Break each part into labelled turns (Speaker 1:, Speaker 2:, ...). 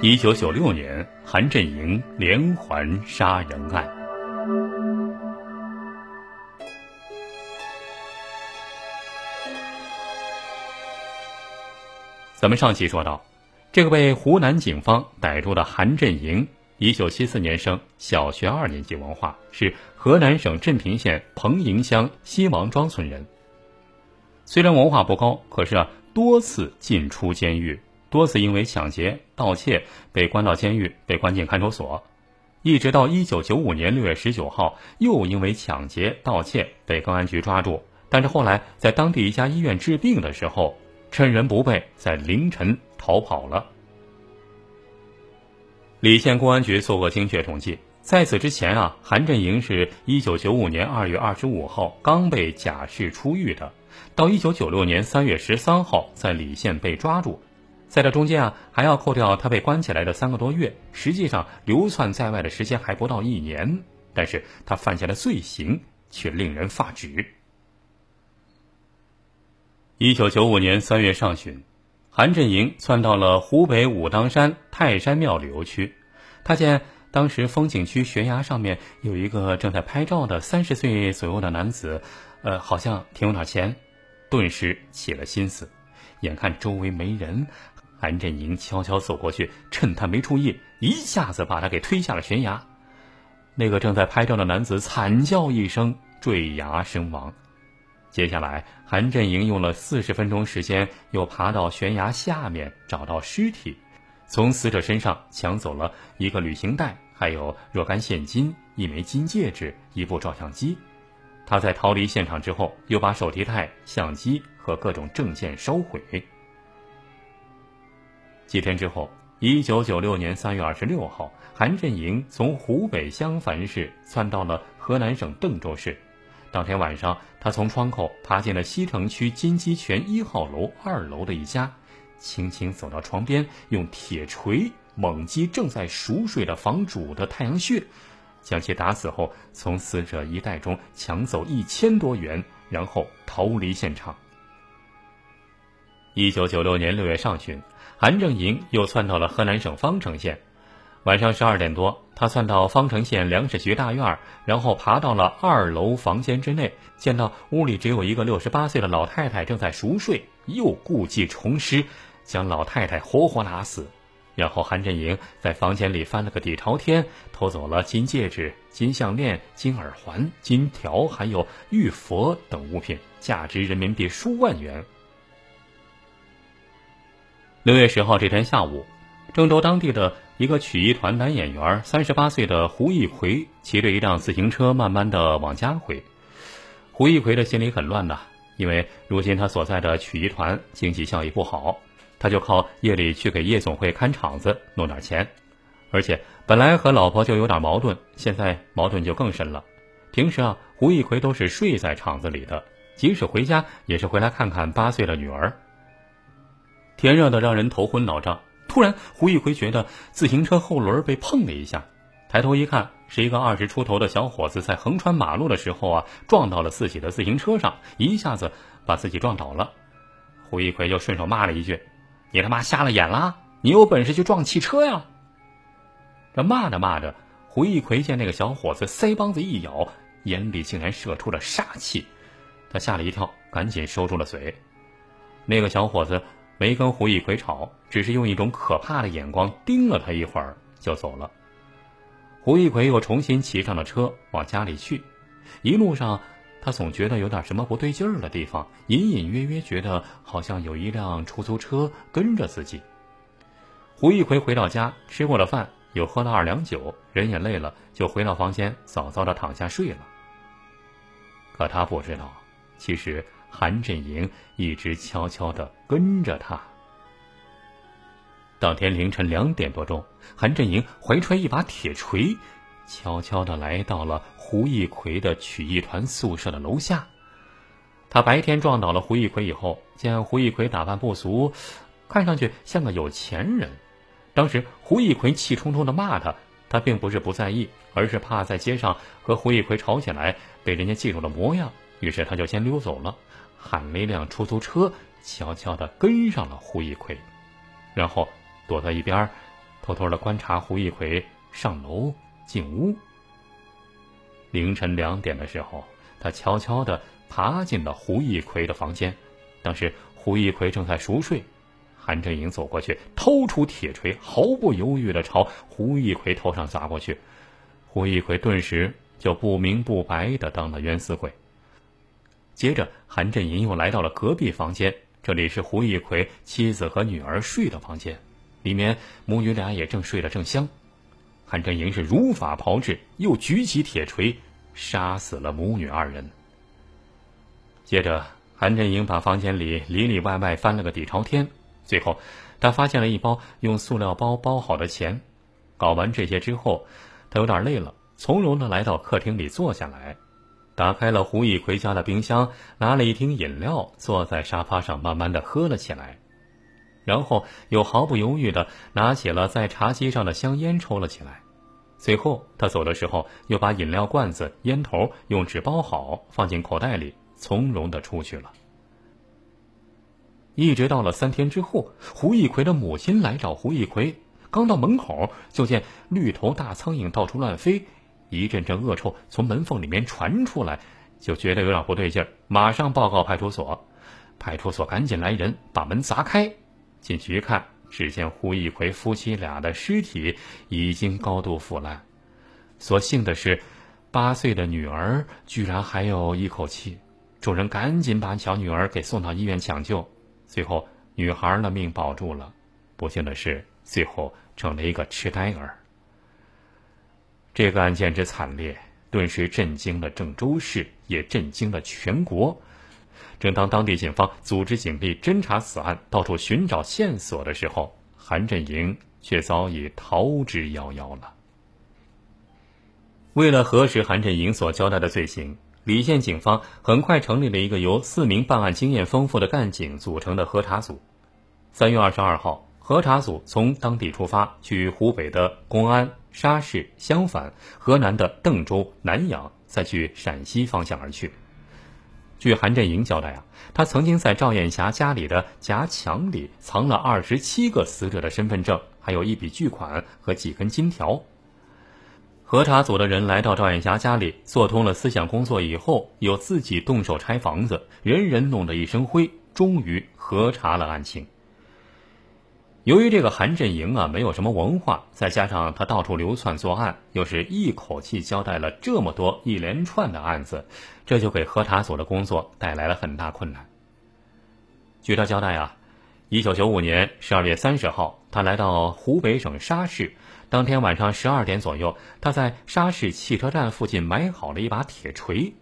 Speaker 1: 一九九六年，韩振营连环杀人案。咱们上期说到，这个被湖南警方逮住的韩振营，一九七四年生，小学二年级文化，是河南省镇平县彭营乡西王庄村人。虽然文化不高，可是啊，多次进出监狱，多次因为抢劫、盗窃被关到监狱，被关进看守所，一直到一九九五年六月十九号，又因为抢劫、盗窃被公安局抓住，但是后来在当地一家医院治病的时候。趁人不备，在凌晨逃跑了。李县公安局做过精确统计，在此之前啊，韩振营是一九九五年二月二十五号刚被假释出狱的，到一九九六年三月十三号在李县被抓住，在这中间啊，还要扣掉他被关起来的三个多月，实际上流窜在外的时间还不到一年，但是他犯下的罪行却令人发指。一九九五年三月上旬，韩振营窜到了湖北武当山泰山庙旅游区。他见当时风景区悬崖上面有一个正在拍照的三十岁左右的男子，呃，好像挺有点钱，顿时起了心思。眼看周围没人，韩振营悄悄走过去，趁他没注意，一下子把他给推下了悬崖。那个正在拍照的男子惨叫一声，坠崖身亡。接下来，韩振营用了四十分钟时间，又爬到悬崖下面找到尸体，从死者身上抢走了一个旅行袋，还有若干现金、一枚金戒指、一部照相机。他在逃离现场之后，又把手提袋、相机和各种证件烧毁。几天之后，一九九六年三月二十六号，韩振营从湖北襄樊市窜到了河南省邓州市。当天晚上，他从窗口爬进了西城区金鸡泉一号楼二楼的一家，轻轻走到床边，用铁锤猛击正在熟睡的房主的太阳穴，将其打死后，从死者衣袋中抢走一千多元，然后逃离现场。一九九六年六月上旬，韩正营又窜到了河南省方城县。晚上十二点多，他窜到方城县粮食局大院，然后爬到了二楼房间之内，见到屋里只有一个六十八岁的老太太正在熟睡，又故技重施，将老太太活活打死。然后韩振营在房间里翻了个底朝天，偷走了金戒指、金项链、金耳环、金条，还有玉佛等物品，价值人民币数万元。六月十号这天下午，郑州当地的。一个曲艺团男演员，三十八岁的胡一奎，骑着一辆自行车，慢慢的往家回。胡一奎的心里很乱呐，因为如今他所在的曲艺团经济效益不好，他就靠夜里去给夜总会看场子弄点钱。而且本来和老婆就有点矛盾，现在矛盾就更深了。平时啊，胡一奎都是睡在场子里的，即使回家也是回来看看八岁的女儿。天热的让人头昏脑胀。突然，胡一奎觉得自行车后轮被碰了一下，抬头一看，是一个二十出头的小伙子在横穿马路的时候啊，撞到了自己的自行车上，一下子把自己撞倒了。胡一奎就顺手骂了一句：“你他妈瞎了眼啦！你有本事就撞汽车呀！”这骂着骂着，胡一奎见那个小伙子腮帮子一咬，眼里竟然射出了杀气，他吓了一跳，赶紧收住了嘴。那个小伙子。没跟胡一奎吵，只是用一种可怕的眼光盯了他一会儿就走了。胡一奎又重新骑上了车往家里去，一路上他总觉得有点什么不对劲儿的地方，隐隐约约觉得好像有一辆出租车跟着自己。胡一奎回到家，吃过了饭，又喝了二两酒，人也累了，就回到房间早早的躺下睡了。可他不知道，其实。韩振营一直悄悄的跟着他。当天凌晨两点多钟，韩振营怀揣一把铁锤，悄悄的来到了胡一奎的曲艺团宿舍的楼下。他白天撞倒了胡一奎以后，见胡一奎打扮不俗，看上去像个有钱人。当时胡一奎气冲冲的骂他，他并不是不在意，而是怕在街上和胡一奎吵起来，被人家记住了模样，于是他就先溜走了。喊了一辆出租车，悄悄的跟上了胡一奎，然后躲到一边，偷偷的观察胡一奎上楼进屋。凌晨两点的时候，他悄悄的爬进了胡一奎的房间。当时胡一奎正在熟睡，韩振营走过去，掏出铁锤，毫不犹豫的朝胡一奎头上砸过去。胡一奎顿时就不明不白的当了冤死鬼。接着，韩振营又来到了隔壁房间，这里是胡一奎妻子和女儿睡的房间，里面母女俩也正睡得正香。韩振营是如法炮制，又举起铁锤，杀死了母女二人。接着，韩振营把房间里里里外外翻了个底朝天，最后，他发现了一包用塑料包包好的钱。搞完这些之后，他有点累了，从容的来到客厅里坐下来，打开了胡一奎家的冰箱，拿了一瓶饮料，坐在沙发上慢慢的喝了起来。然后又毫不犹豫的拿起了在茶几上的香烟抽了起来，随后他走的时候又把饮料罐子、烟头用纸包好放进口袋里，从容的出去了。一直到了三天之后，胡一奎的母亲来找胡一奎，刚到门口就见绿头大苍蝇到处乱飞，一阵阵恶臭从门缝里面传出来，就觉得有点不对劲儿，马上报告派出所，派出所赶紧来人把门砸开。进去一看，只见胡一奎夫妻俩的尸体已经高度腐烂。所幸的是，八岁的女儿居然还有一口气。众人赶紧把小女儿给送到医院抢救，最后女孩的命保住了。不幸的是，最后成了一个痴呆儿。这个案件之惨烈，顿时震惊了郑州市，也震惊了全国。正当当地警方组织警力侦查此案，到处寻找线索的时候，韩振营却早已逃之夭夭了。为了核实韩振营所交代的罪行，李县警方很快成立了一个由四名办案经验丰富的干警组成的核查组。三月二十二号，核查组从当地出发，去湖北的公安、沙市、襄樊，河南的邓州、南阳，再去陕西方向而去。据韩振营交代啊，他曾经在赵艳霞家里的夹墙里藏了二十七个死者的身份证，还有一笔巨款和几根金条。核查组的人来到赵艳霞家里，做通了思想工作以后，又自己动手拆房子，人人弄得一身灰，终于核查了案情。由于这个韩振营啊没有什么文化，再加上他到处流窜作案，又是一口气交代了这么多一连串的案子，这就给核查组的工作带来了很大困难。据他交代啊，一九九五年十二月三十号，他来到湖北省沙市，当天晚上十二点左右，他在沙市汽车站附近买好了一把铁锤，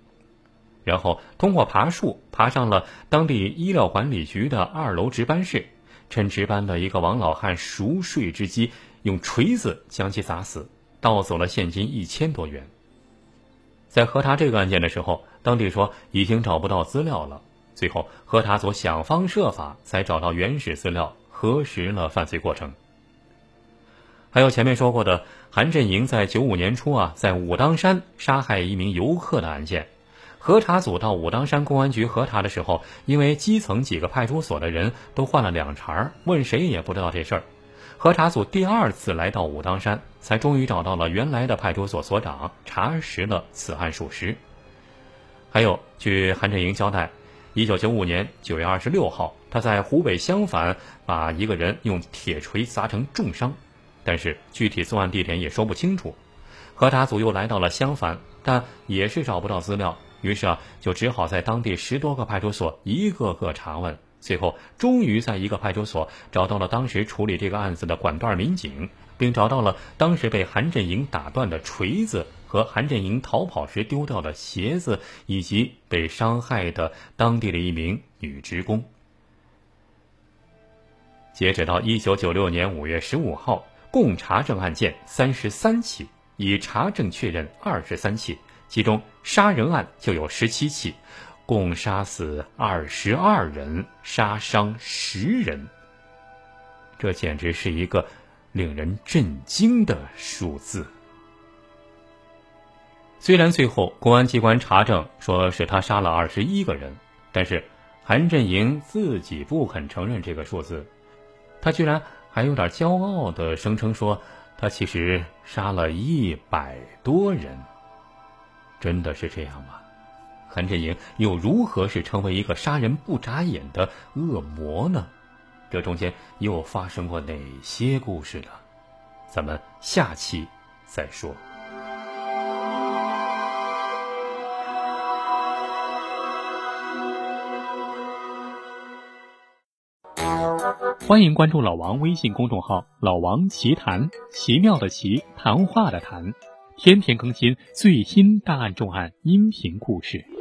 Speaker 1: 然后通过爬树爬上了当地医疗管理局的二楼值班室。趁值班的一个王老汉熟睡之机，用锤子将其砸死，盗走了现金一千多元。在核查这个案件的时候，当地说已经找不到资料了。最后，核查组想方设法才找到原始资料，核实了犯罪过程。还有前面说过的韩振营在九五年初啊，在武当山杀害一名游客的案件。核查组到武当山公安局核查的时候，因为基层几个派出所的人都换了两茬儿问谁也不知道这事儿。核查组第二次来到武当山，才终于找到了原来的派出所所长，查实了此案属实。还有，据韩振营交代，一九九五年九月二十六号，他在湖北襄樊把一个人用铁锤砸成重伤，但是具体作案地点也说不清楚。核查组又来到了襄樊，但也是找不到资料。于是啊，就只好在当地十多个派出所一个个查问，最后终于在一个派出所找到了当时处理这个案子的管段民警，并找到了当时被韩振营打断的锤子和韩振营逃跑时丢掉的鞋子，以及被伤害的当地的一名女职工。截止到一九九六年五月十五号，共查证案件三十三起，已查证确认二十三起。其中杀人案就有十七起，共杀死二十二人，杀伤十人。这简直是一个令人震惊的数字。虽然最后公安机关查证说是他杀了二十一个人，但是韩振营自己不肯承认这个数字，他居然还有点骄傲的声称说，他其实杀了一百多人。真的是这样吗？韩振营又如何是成为一个杀人不眨眼的恶魔呢？这中间又发生过哪些故事呢？咱们下期再说。
Speaker 2: 欢迎关注老王微信公众号“老王奇谈”，奇妙的奇，谈话的谈，天天更新最新大案重案音频故事。